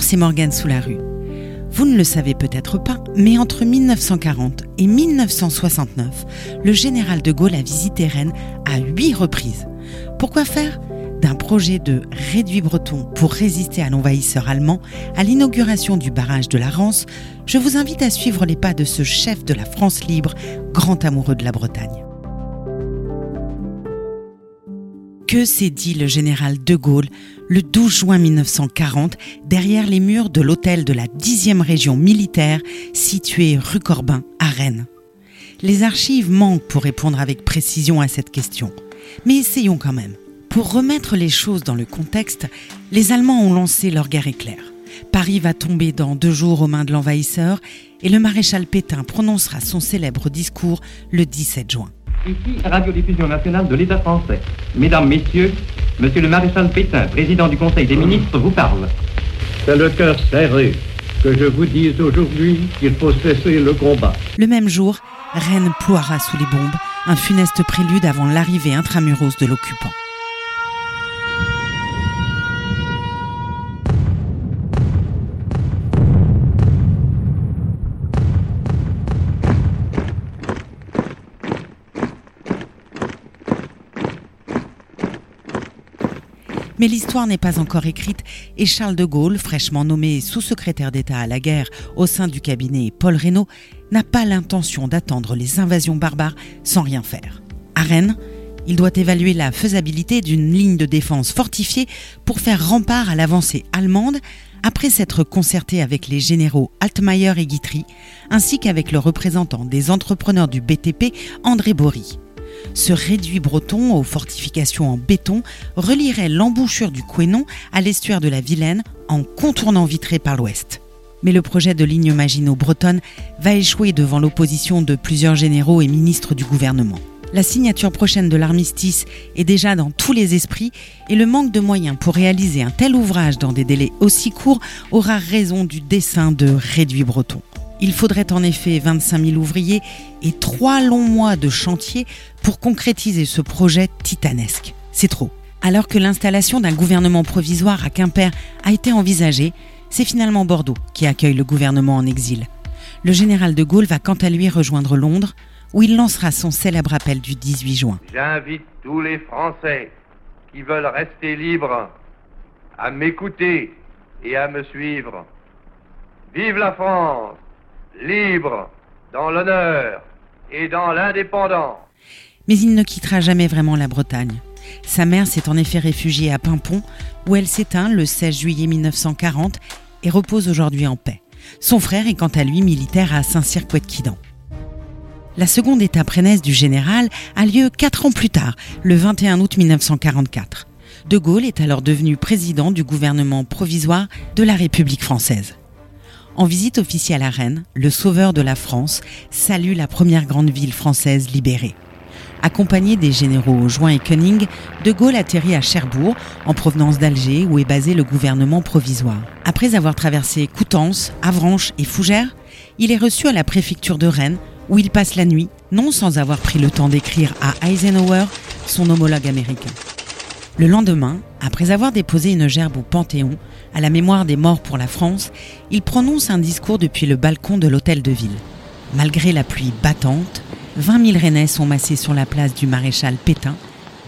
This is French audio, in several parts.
C'est Morgane Sous-la-Rue. Vous ne le savez peut-être pas, mais entre 1940 et 1969, le général de Gaulle a visité Rennes à huit reprises. Pourquoi faire? D'un projet de réduit breton pour résister à l'envahisseur allemand à l'inauguration du barrage de la Rance, je vous invite à suivre les pas de ce chef de la France libre, grand amoureux de la Bretagne. Que s'est dit le général de Gaulle le 12 juin 1940 derrière les murs de l'hôtel de la 10e région militaire situé rue Corbin à Rennes Les archives manquent pour répondre avec précision à cette question. Mais essayons quand même. Pour remettre les choses dans le contexte, les Allemands ont lancé leur guerre éclair. Paris va tomber dans deux jours aux mains de l'envahisseur et le maréchal Pétain prononcera son célèbre discours le 17 juin. Ici, Radiodiffusion nationale de l'État français. Mesdames, Messieurs, Monsieur le maréchal Pétain, président du Conseil des ministres, vous parle. C'est le cœur serré que je vous dise aujourd'hui qu'il faut cesser le combat. Le même jour, Rennes ploiera sous les bombes, un funeste prélude avant l'arrivée intramuros de l'occupant. Mais l'histoire n'est pas encore écrite et Charles de Gaulle, fraîchement nommé sous-secrétaire d'État à la guerre au sein du cabinet Paul Reynaud, n'a pas l'intention d'attendre les invasions barbares sans rien faire. À Rennes, il doit évaluer la faisabilité d'une ligne de défense fortifiée pour faire rempart à l'avancée allemande après s'être concerté avec les généraux Altmaier et Guitry, ainsi qu'avec le représentant des entrepreneurs du BTP, André Bory. Ce réduit breton aux fortifications en béton relierait l'embouchure du Quénon à l'estuaire de la Vilaine en contournant Vitré par l'ouest. Mais le projet de ligne Maginot-Bretonne va échouer devant l'opposition de plusieurs généraux et ministres du gouvernement. La signature prochaine de l'armistice est déjà dans tous les esprits et le manque de moyens pour réaliser un tel ouvrage dans des délais aussi courts aura raison du dessin de réduit breton. Il faudrait en effet 25 000 ouvriers et trois longs mois de chantier pour concrétiser ce projet titanesque. C'est trop. Alors que l'installation d'un gouvernement provisoire à Quimper a été envisagée, c'est finalement Bordeaux qui accueille le gouvernement en exil. Le général de Gaulle va quant à lui rejoindre Londres, où il lancera son célèbre appel du 18 juin. J'invite tous les Français qui veulent rester libres à m'écouter et à me suivre. Vive la France libre, dans l'honneur et dans l'indépendance. Mais il ne quittera jamais vraiment la Bretagne. Sa mère s'est en effet réfugiée à Pimpon, où elle s'éteint le 16 juillet 1940 et repose aujourd'hui en paix. Son frère est quant à lui militaire à Saint-Cyr-Couët-Quidan. La seconde étape rennaise du général a lieu quatre ans plus tard, le 21 août 1944. De Gaulle est alors devenu président du gouvernement provisoire de la République française. En visite officielle à Rennes, le sauveur de la France salue la première grande ville française libérée. Accompagné des généraux Join et Koenig, De Gaulle atterrit à Cherbourg, en provenance d'Alger, où est basé le gouvernement provisoire. Après avoir traversé Coutances, Avranches et Fougères, il est reçu à la préfecture de Rennes, où il passe la nuit, non sans avoir pris le temps d'écrire à Eisenhower, son homologue américain. Le lendemain, après avoir déposé une gerbe au Panthéon, à la mémoire des morts pour la France, il prononce un discours depuis le balcon de l'hôtel de ville. Malgré la pluie battante, 20 000 Rennais sont massés sur la place du maréchal Pétain,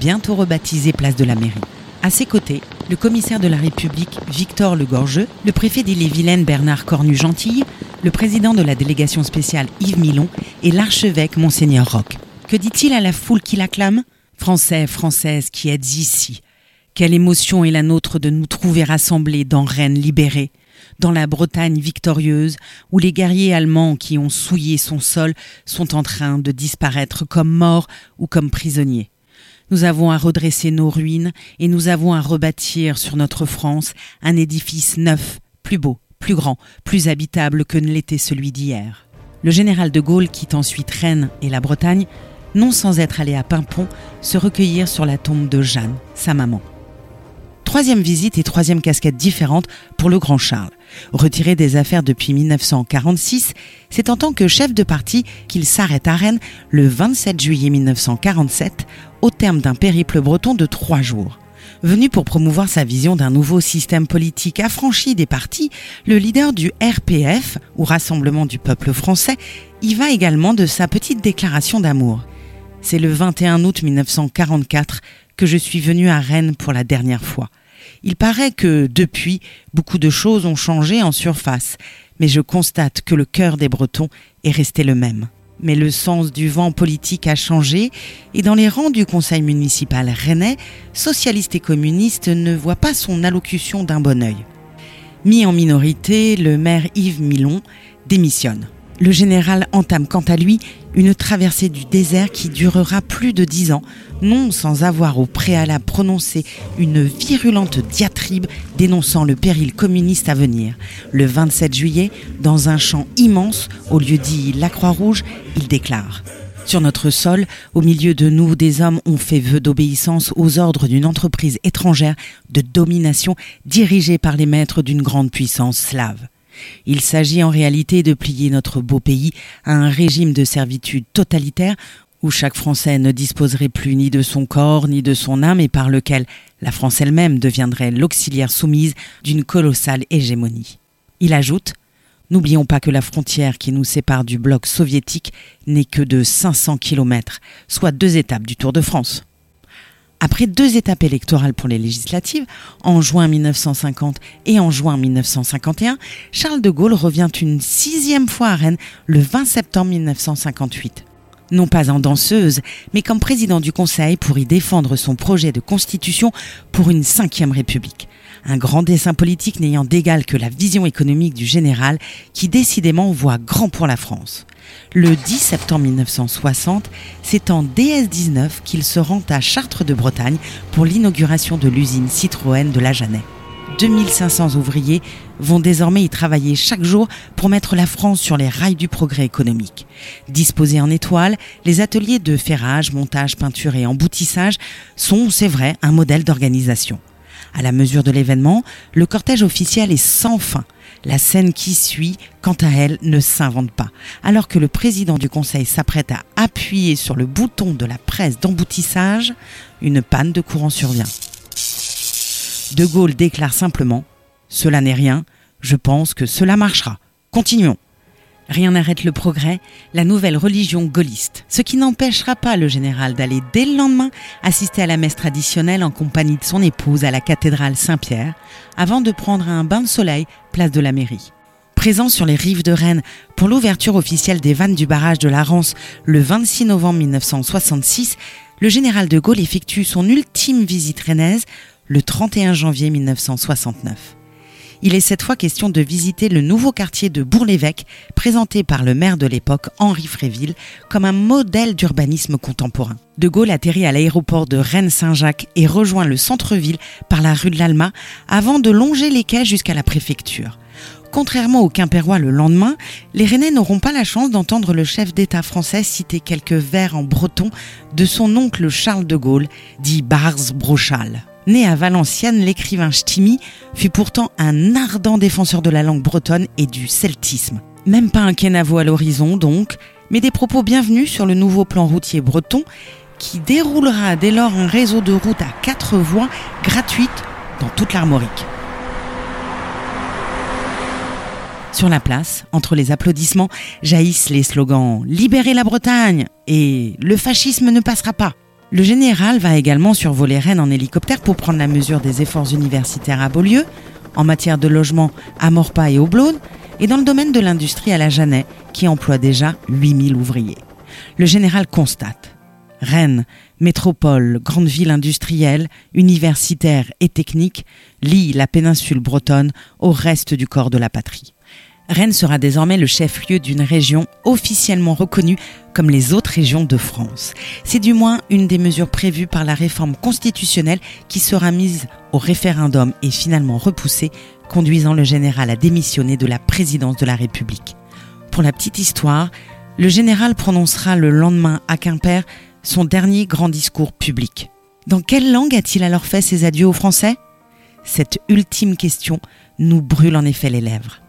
bientôt rebaptisée place de la mairie. À ses côtés, le commissaire de la République Victor Le Gorgeux, le préfet d'Ille-et-Vilaine Bernard Cornu-Gentille, le président de la délégation spéciale Yves Milon et l'archevêque Monseigneur Roch. Que dit-il à la foule qui l'acclame? Français, Françaises qui êtes ici, quelle émotion est la nôtre de nous trouver rassemblés dans Rennes libérée, dans la Bretagne victorieuse, où les guerriers allemands qui ont souillé son sol sont en train de disparaître comme morts ou comme prisonniers. Nous avons à redresser nos ruines et nous avons à rebâtir sur notre France un édifice neuf, plus beau, plus grand, plus habitable que ne l'était celui d'hier. Le général de Gaulle quitte ensuite Rennes et la Bretagne, non sans être allé à Pimpon se recueillir sur la tombe de Jeanne, sa maman. Troisième visite et troisième casquette différente pour le grand Charles. Retiré des affaires depuis 1946, c'est en tant que chef de parti qu'il s'arrête à Rennes le 27 juillet 1947 au terme d'un périple breton de trois jours. Venu pour promouvoir sa vision d'un nouveau système politique affranchi des partis, le leader du RPF, ou Rassemblement du peuple français, y va également de sa petite déclaration d'amour. C'est le 21 août 1944 que je suis venu à Rennes pour la dernière fois. Il paraît que, depuis, beaucoup de choses ont changé en surface, mais je constate que le cœur des Bretons est resté le même. Mais le sens du vent politique a changé et dans les rangs du conseil municipal rennais, socialistes et communistes ne voient pas son allocution d'un bon œil. Mis en minorité, le maire Yves Milon démissionne. Le général entame quant à lui une traversée du désert qui durera plus de dix ans, non sans avoir au préalable prononcé une virulente diatribe dénonçant le péril communiste à venir. Le 27 juillet, dans un champ immense, au lieu dit La Croix-Rouge, il déclare sur notre sol, au milieu de nous, des hommes ont fait vœu d'obéissance aux ordres d'une entreprise étrangère de domination dirigée par les maîtres d'une grande puissance slave. Il s'agit en réalité de plier notre beau pays à un régime de servitude totalitaire où chaque Français ne disposerait plus ni de son corps ni de son âme et par lequel la France elle-même deviendrait l'auxiliaire soumise d'une colossale hégémonie. Il ajoute N'oublions pas que la frontière qui nous sépare du bloc soviétique n'est que de 500 kilomètres, soit deux étapes du Tour de France. Après deux étapes électorales pour les législatives, en juin 1950 et en juin 1951, Charles de Gaulle revient une sixième fois à Rennes le 20 septembre 1958. Non pas en danseuse, mais comme président du Conseil pour y défendre son projet de constitution pour une cinquième république. Un grand dessin politique n'ayant d'égal que la vision économique du général qui décidément voit grand pour la France. Le 10 septembre 1960, c'est en DS-19 qu'il se rend à Chartres de Bretagne pour l'inauguration de l'usine Citroën de la Jeannet. 2500 ouvriers vont désormais y travailler chaque jour pour mettre la France sur les rails du progrès économique. Disposés en étoile, les ateliers de ferrage, montage, peinture et emboutissage sont, c'est vrai, un modèle d'organisation. À la mesure de l'événement, le cortège officiel est sans fin. La scène qui suit, quant à elle, ne s'invente pas. Alors que le président du conseil s'apprête à appuyer sur le bouton de la presse d'emboutissage, une panne de courant survient. De Gaulle déclare simplement ⁇ Cela n'est rien, je pense que cela marchera. Continuons ⁇ Rien n'arrête le progrès, la nouvelle religion gaulliste. Ce qui n'empêchera pas le général d'aller dès le lendemain assister à la messe traditionnelle en compagnie de son épouse à la cathédrale Saint-Pierre, avant de prendre un bain de soleil place de la mairie. Présent sur les rives de Rennes pour l'ouverture officielle des vannes du barrage de la Rance le 26 novembre 1966, le général de Gaulle effectue son ultime visite rennaise le 31 janvier 1969 il est cette fois question de visiter le nouveau quartier de Bourg-l'Évêque, présenté par le maire de l'époque, Henri Fréville, comme un modèle d'urbanisme contemporain. De Gaulle atterrit à l'aéroport de Rennes-Saint-Jacques et rejoint le centre-ville par la rue de l'Alma avant de longer les quais jusqu'à la préfecture. Contrairement aux Quimpérois le lendemain, les Rennais n'auront pas la chance d'entendre le chef d'État français citer quelques vers en breton de son oncle Charles de Gaulle, dit Bars Brochal. Né à Valenciennes, l'écrivain Stimi fut pourtant un ardent défenseur de la langue bretonne et du celtisme. Même pas un kenavo à l'horizon donc, mais des propos bienvenus sur le nouveau plan routier breton qui déroulera dès lors un réseau de routes à quatre voies gratuites dans toute l'Armorique. Sur la place, entre les applaudissements, jaillissent les slogans Libérez la Bretagne et Le fascisme ne passera pas. Le général va également survoler Rennes en hélicoptère pour prendre la mesure des efforts universitaires à Beaulieu, en matière de logement à Morpa et au Blône, et dans le domaine de l'industrie à la Jeannet, qui emploie déjà 8000 ouvriers. Le général constate Rennes, métropole, grande ville industrielle, universitaire et technique, lie la péninsule bretonne au reste du corps de la patrie. Rennes sera désormais le chef-lieu d'une région officiellement reconnue comme les autres régions de France. C'est du moins une des mesures prévues par la réforme constitutionnelle qui sera mise au référendum et finalement repoussée, conduisant le général à démissionner de la présidence de la République. Pour la petite histoire, le général prononcera le lendemain à Quimper son dernier grand discours public. Dans quelle langue a-t-il alors fait ses adieux aux Français? Cette ultime question nous brûle en effet les lèvres.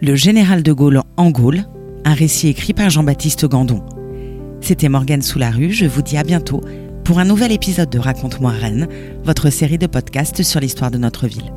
Le général de Gaulle en Gaule, un récit écrit par Jean-Baptiste Gandon. C'était Morgane Sous la rue, je vous dis à bientôt pour un nouvel épisode de Raconte-moi Rennes, votre série de podcasts sur l'histoire de notre ville.